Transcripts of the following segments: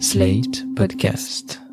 Slate Podcast.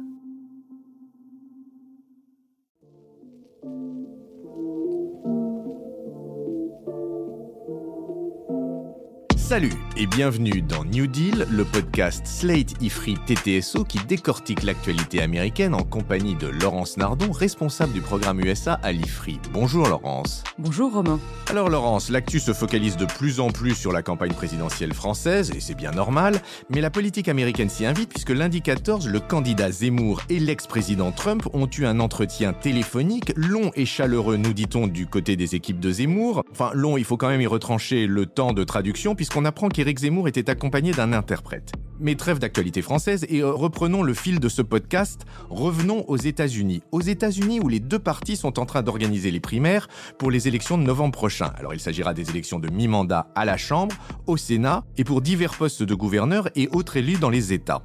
Salut et bienvenue dans New Deal, le podcast Slate Ifri TTSO qui décortique l'actualité américaine en compagnie de Laurence Nardon, responsable du programme USA à l'Ifri. Bonjour Laurence. Bonjour Romain. Alors Laurence, l'actu se focalise de plus en plus sur la campagne présidentielle française et c'est bien normal, mais la politique américaine s'y invite puisque lundi 14, le candidat Zemmour et l'ex-président Trump ont eu un entretien téléphonique long et chaleureux, nous dit-on, du côté des équipes de Zemmour. Enfin long, il faut quand même y retrancher le temps de traduction puisqu'on on apprend qu'Éric Zemmour était accompagné d'un interprète. Mais trêve d'actualité française et euh, reprenons le fil de ce podcast, revenons aux États-Unis. Aux États-Unis où les deux partis sont en train d'organiser les primaires pour les élections de novembre prochain. Alors il s'agira des élections de mi-mandat à la Chambre, au Sénat et pour divers postes de gouverneurs et autres élus dans les États.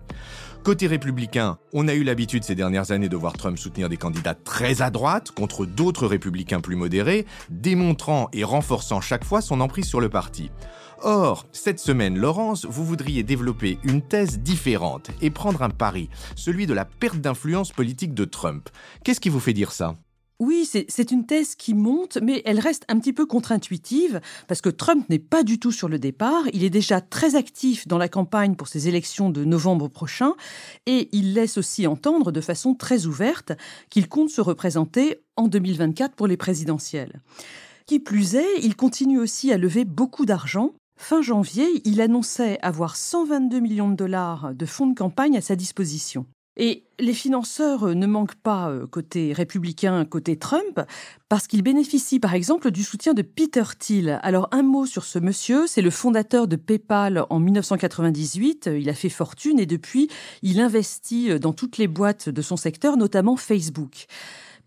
Côté républicain, on a eu l'habitude ces dernières années de voir Trump soutenir des candidats très à droite contre d'autres républicains plus modérés, démontrant et renforçant chaque fois son emprise sur le parti. Or, cette semaine, Laurence, vous voudriez développer une thèse différente et prendre un pari, celui de la perte d'influence politique de Trump. Qu'est-ce qui vous fait dire ça? Oui, c'est une thèse qui monte, mais elle reste un petit peu contre-intuitive, parce que Trump n'est pas du tout sur le départ. Il est déjà très actif dans la campagne pour ses élections de novembre prochain, et il laisse aussi entendre de façon très ouverte qu'il compte se représenter en 2024 pour les présidentielles. Qui plus est, il continue aussi à lever beaucoup d'argent, Fin janvier, il annonçait avoir 122 millions de dollars de fonds de campagne à sa disposition. Et les financeurs ne manquent pas euh, côté républicain, côté Trump, parce qu'il bénéficie par exemple du soutien de Peter Thiel. Alors un mot sur ce monsieur, c'est le fondateur de PayPal en 1998, il a fait fortune et depuis il investit dans toutes les boîtes de son secteur, notamment Facebook.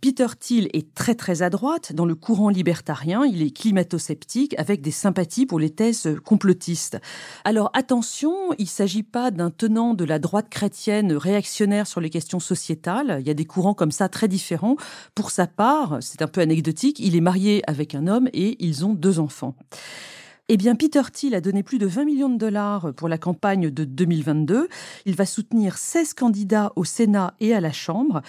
Peter Thiel est très très à droite dans le courant libertarien, il est climato-sceptique avec des sympathies pour les thèses complotistes. Alors attention, il ne s'agit pas d'un tenant de la droite chrétienne réactionnaire sur les questions sociétales, il y a des courants comme ça très différents. Pour sa part, c'est un peu anecdotique, il est marié avec un homme et ils ont deux enfants. Eh bien, Peter Thiel a donné plus de 20 millions de dollars pour la campagne de 2022. Il va soutenir 16 candidats au Sénat et à la Chambre,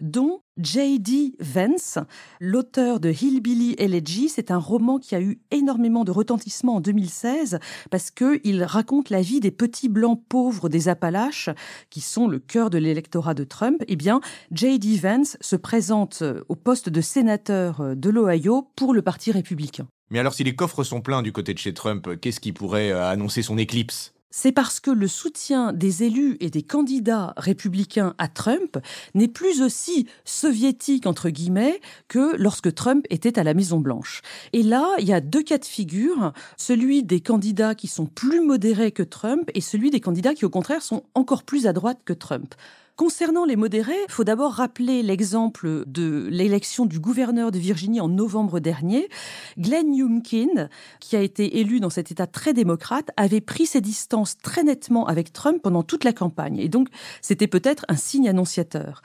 dont J.D. Vance, l'auteur de Hillbilly Elegy. C'est un roman qui a eu énormément de retentissement en 2016 parce qu'il raconte la vie des petits blancs pauvres des Appalaches qui sont le cœur de l'électorat de Trump. Eh bien, J.D. Vance se présente au poste de sénateur de l'Ohio pour le Parti républicain. Mais alors si les coffres sont pleins du côté de chez Trump, qu'est-ce qui pourrait euh, annoncer son éclipse? C'est parce que le soutien des élus et des candidats républicains à Trump n'est plus aussi soviétique, entre guillemets, que lorsque Trump était à la Maison-Blanche. Et là, il y a deux cas de figure, celui des candidats qui sont plus modérés que Trump et celui des candidats qui, au contraire, sont encore plus à droite que Trump. Concernant les modérés, il faut d'abord rappeler l'exemple de l'élection du gouverneur de Virginie en novembre dernier. Glenn Youngkin, qui a été élu dans cet État très démocrate, avait pris ses distances très nettement avec Trump pendant toute la campagne. Et donc, c'était peut-être un signe annonciateur.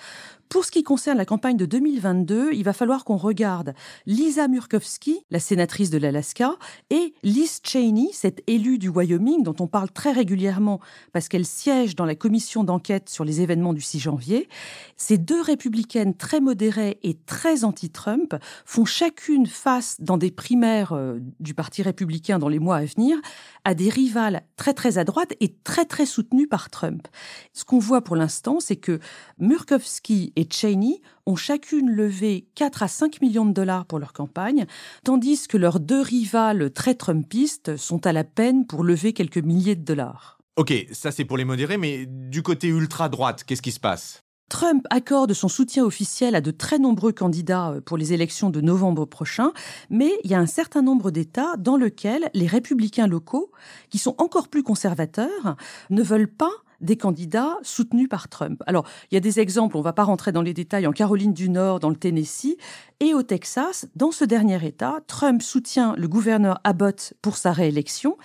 Pour ce qui concerne la campagne de 2022, il va falloir qu'on regarde Lisa Murkowski, la sénatrice de l'Alaska, et Liz Cheney, cette élue du Wyoming dont on parle très régulièrement parce qu'elle siège dans la commission d'enquête sur les événements du 6 janvier. Ces deux républicaines très modérées et très anti-Trump font chacune face dans des primaires euh, du Parti républicain dans les mois à venir à des rivales très très à droite et très très soutenues par Trump. Ce qu'on voit pour l'instant, c'est que Murkowski Cheney ont chacune levé 4 à 5 millions de dollars pour leur campagne, tandis que leurs deux rivales très trumpistes sont à la peine pour lever quelques milliers de dollars. Ok, ça c'est pour les modérés, mais du côté ultra-droite, qu'est-ce qui se passe? Trump accorde son soutien officiel à de très nombreux candidats euh, pour les élections de novembre prochain, mais il y a un certain nombre d'États dans lesquels les républicains locaux, qui sont encore plus conservateurs, ne veulent pas des candidats soutenus par Trump. Alors, il y a des exemples, on ne va pas rentrer dans les détails, en Caroline du Nord, dans le Tennessee et au Texas. Dans ce dernier État, Trump soutient le gouverneur Abbott pour sa réélection,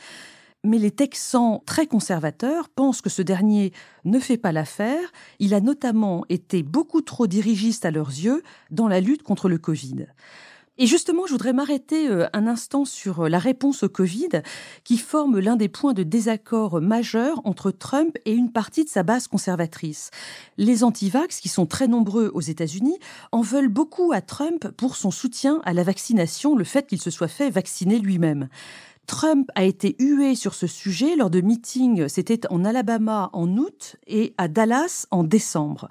mais les Texans très conservateurs pensent que ce dernier ne fait pas l'affaire. Il a notamment été beaucoup trop dirigiste à leurs yeux dans la lutte contre le Covid. Et justement, je voudrais m'arrêter euh, un instant sur euh, la réponse au Covid, qui forme l'un des points de désaccord majeurs entre Trump et une partie de sa base conservatrice. Les antivax, qui sont très nombreux aux États-Unis, en veulent beaucoup à Trump pour son soutien à la vaccination, le fait qu'il se soit fait vacciner lui-même. Trump a été hué sur ce sujet lors de meetings, c'était en Alabama en août et à Dallas en décembre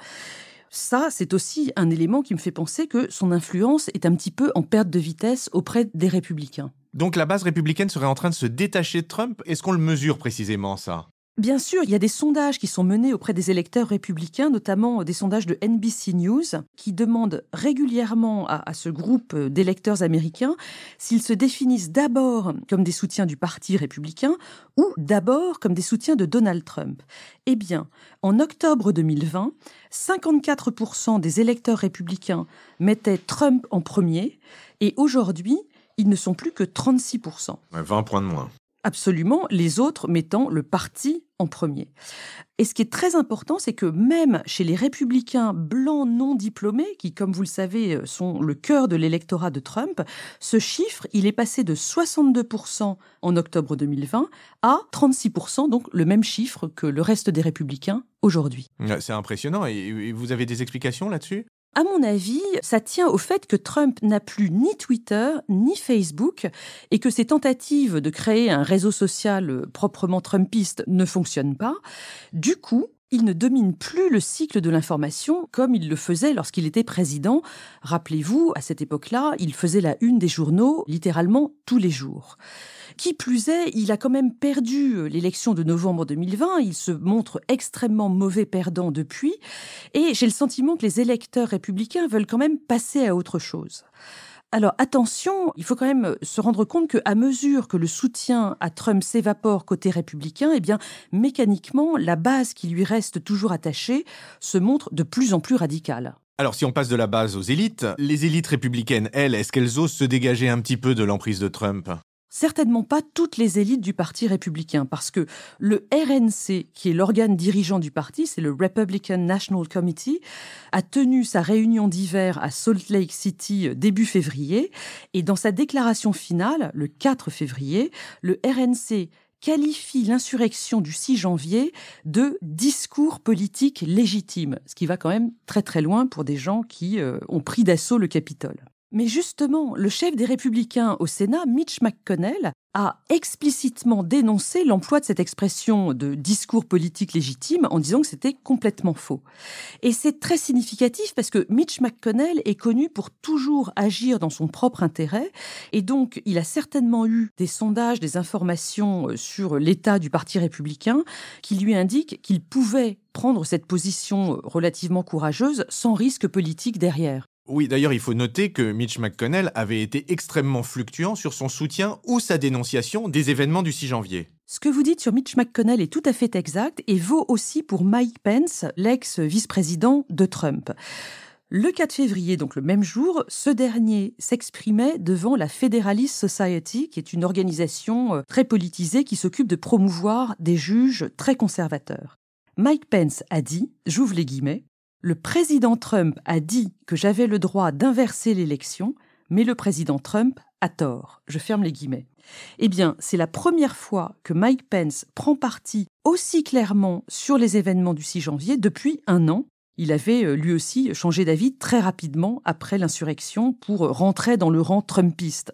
ça, c'est aussi un élément qui me fait penser que son influence est un petit peu en perte de vitesse auprès des républicains. Donc la base républicaine serait en train de se détacher de Trump Est-ce qu'on le mesure précisément ça? Bien sûr, il y a des sondages qui sont menés auprès des électeurs républicains, notamment des sondages de NBC News, qui demandent régulièrement à, ce groupe d'électeurs américains s'ils se définissent d'abord comme des soutiens du Parti républicain ou d'abord comme des soutiens de Donald Trump. Eh bien, en octobre 2020, 54% des électeurs républicains mettaient Trump en premier, et aujourd'hui, ils ne sont plus que 36%. 20 points de moins. Absolument, les autres mettant le parti en premier. Et ce qui est très important, c'est que même chez les républicains blancs non diplômés, qui, comme vous le savez, sont le cœur de l'électorat de Trump, ce chiffre, il est passé de 62% en octobre 2020 à 36%, donc le même chiffre que le reste des républicains aujourd'hui. C'est impressionnant. Et vous avez des explications là-dessus? À mon avis, ça tient au fait que Trump n'a plus ni Twitter ni Facebook et que ses tentatives de créer un réseau social proprement trumpiste ne fonctionnent pas. Du coup, il ne domine plus le cycle de l'information comme il le faisait lorsqu'il était président. Rappelez-vous, à cette époque-là, il faisait la une des journaux littéralement tous les jours. Qui plus est, il a quand même perdu l'élection de novembre 2020, il se montre extrêmement mauvais perdant depuis, et j'ai le sentiment que les électeurs républicains veulent quand même passer à autre chose. Alors attention, il faut quand même se rendre compte qu'à mesure que le soutien à Trump s'évapore côté républicain, eh bien mécaniquement, la base qui lui reste toujours attachée se montre de plus en plus radicale. Alors si on passe de la base aux élites, les élites républicaines, elles, est-ce qu'elles osent se dégager un petit peu de l'emprise de Trump? Certainement pas toutes les élites du Parti républicain, parce que le RNC, qui est l'organe dirigeant du parti, c'est le Republican National Committee, a tenu sa réunion d'hiver à Salt Lake City euh, début février, et dans sa déclaration finale, le 4 février, le RNC qualifie l'insurrection du 6 janvier de discours politique légitime, ce qui va quand même très très loin pour des gens qui euh, ont pris d'assaut le Capitole. Mais justement, le chef des républicains au Sénat, Mitch McConnell, a explicitement dénoncé l'emploi de cette expression de discours politique légitime en disant que c'était complètement faux. Et c'est très significatif parce que Mitch McConnell est connu pour toujours agir dans son propre intérêt et donc il a certainement eu des sondages, des informations euh, sur l'état du Parti républicain qui lui indiquent qu'il pouvait prendre cette position relativement courageuse sans risque politique derrière. Oui, d'ailleurs, il faut noter que Mitch McConnell avait été extrêmement fluctuant sur son soutien ou sa dénonciation des événements du 6 janvier. Ce que vous dites sur Mitch McConnell est tout à fait exact et vaut aussi pour Mike Pence, l'ex-vice-président de Trump. Le 4 février, donc le même jour, ce dernier s'exprimait devant la Federalist Society, qui est une organisation euh, très politisée qui s'occupe de promouvoir des juges très conservateurs. Mike Pence a dit, j'ouvre les guillemets, le président Trump a dit que j'avais le droit d'inverser l'élection, mais le président Trump a tort. Je ferme les guillemets. Eh bien, c'est la première fois que Mike Pence prend parti aussi clairement sur les événements du 6 janvier depuis un an. Il avait euh, lui aussi changé d'avis très rapidement après l'insurrection pour rentrer dans le rang trumpiste.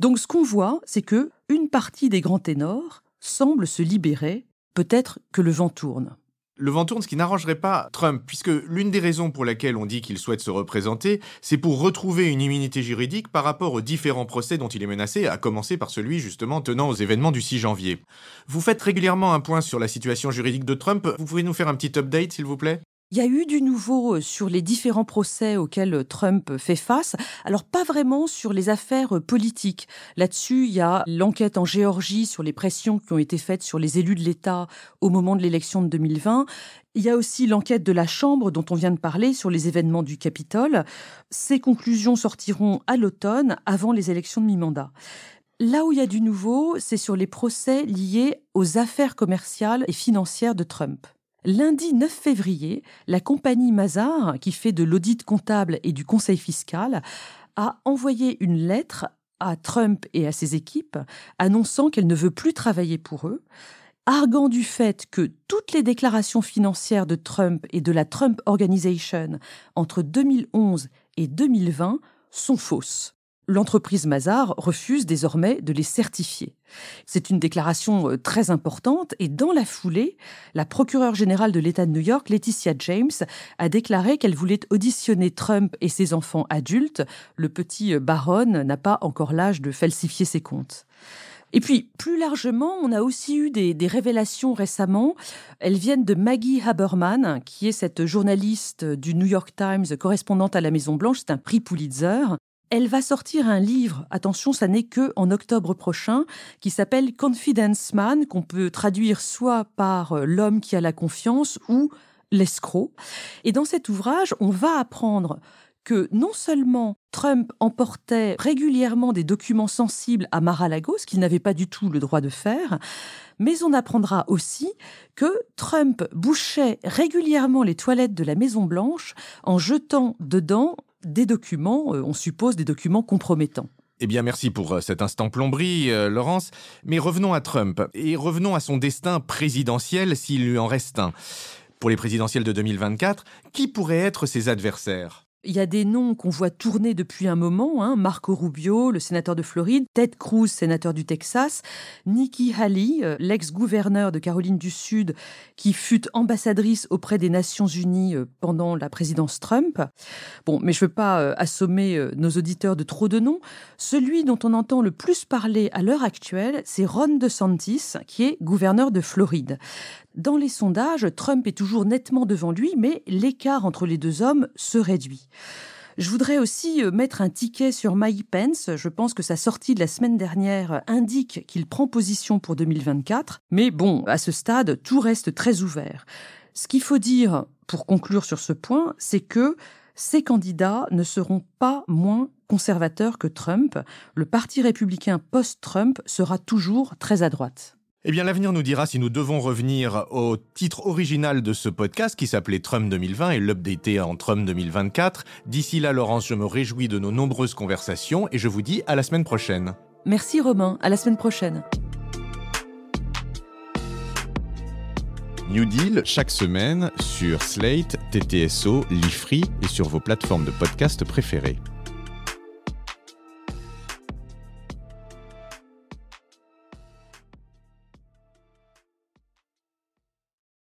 Donc ce qu'on voit, c'est que une partie des grands ténors semble se libérer, peut-être que le vent tourne. Le vent tourne, ce qui n'arrangerait pas Trump, puisque l'une des raisons pour laquelle on dit qu'il souhaite se représenter, c'est pour retrouver une immunité juridique par rapport aux différents procès dont il est menacé, à commencer par celui justement tenant aux événements du 6 janvier. Vous faites régulièrement un point sur la situation juridique de Trump, vous pouvez nous faire un petit update s'il vous plaît? Il y a eu du nouveau euh, sur les différents procès auxquels euh, Trump fait face. Alors pas vraiment sur les affaires euh, politiques. Là-dessus, il y a l'enquête en Géorgie sur les pressions qui ont été faites sur les élus de l'État au moment de l'élection de 2020. Il y a aussi l'enquête de la Chambre dont on vient de parler sur les événements du Capitole. Ces conclusions sortiront à l'automne avant les élections de mi-mandat. Là où il y a du nouveau, c'est sur les procès liés aux affaires commerciales et financières de Trump. Lundi 9 février, la compagnie Mazar, qui fait de l'audit comptable et du conseil fiscal, a envoyé une lettre à Trump et à ses équipes annonçant qu'elle ne veut plus travailler pour eux, arguant du fait que toutes les déclarations financières de Trump et de la Trump Organization entre 2011 et 2020 sont fausses. L'entreprise Mazar refuse désormais de les certifier. C'est une déclaration euh, très importante et dans la foulée, la procureure générale de l'État de New York, Laetitia James, a déclaré qu'elle voulait auditionner Trump et ses enfants adultes. Le petit euh, baron n'a pas encore l'âge de falsifier ses comptes. Et puis, plus largement, on a aussi eu des, des, révélations récemment. Elles viennent de Maggie Haberman, qui est cette journaliste du New York Times, correspondante à la Maison Blanche. C'est un prix Pulitzer. Elle va sortir un livre, attention, ça n'est que en octobre prochain, qui s'appelle Confidence Man, qu'on peut traduire soit par euh, l'homme qui a la confiance ou l'escroc. Et dans cet ouvrage, on va apprendre que non seulement Trump emportait régulièrement des documents sensibles à Mar-a-Lago, ce qu'il n'avait pas du tout le droit de faire, mais on apprendra aussi que Trump bouchait régulièrement les toilettes de la Maison Blanche en jetant dedans des documents, euh, on suppose des documents compromettants. Eh bien, merci pour euh, cet instant plomberie, euh, Laurence. Mais revenons à Trump et revenons à son destin présidentiel s'il lui en reste un. Pour les présidentielles de 2024, qui pourraient être ses adversaires? Il y a des noms qu'on voit tourner depuis un moment, hein. Marco Rubio, le sénateur de Floride, Ted Cruz, sénateur du Texas, Nikki Haley, euh, l'ex-gouverneur de Caroline du Sud, qui fut ambassadrice auprès des Nations Unies euh, pendant la présidence Trump. Bon, mais je ne veux pas euh, assommer nos auditeurs de trop de noms. Celui dont on entend le plus parler à l'heure actuelle, c'est Ron DeSantis, qui est gouverneur de Floride. Dans les sondages, Trump est toujours nettement devant lui, mais l'écart entre les deux hommes se réduit. Je voudrais aussi euh, mettre un ticket sur Mike Pence. Je pense que sa sortie de la semaine dernière indique qu'il prend position pour 2024. Mais bon, à ce stade, tout reste très ouvert. Ce qu'il faut dire, pour conclure sur ce point, c'est que ces candidats ne seront pas moins conservateurs que Trump. Le Parti républicain post-Trump sera toujours très à droite. Eh bien, l'avenir nous dira si nous devons revenir au titre original de ce podcast qui s'appelait Trump 2020 et l'updater en Trump 2024. D'ici là, Laurence, je me réjouis de nos nombreuses conversations et je vous dis à la semaine prochaine. Merci Romain, à la semaine prochaine. New Deal chaque semaine sur Slate, TTSO, Lifree et sur vos plateformes de podcast préférées.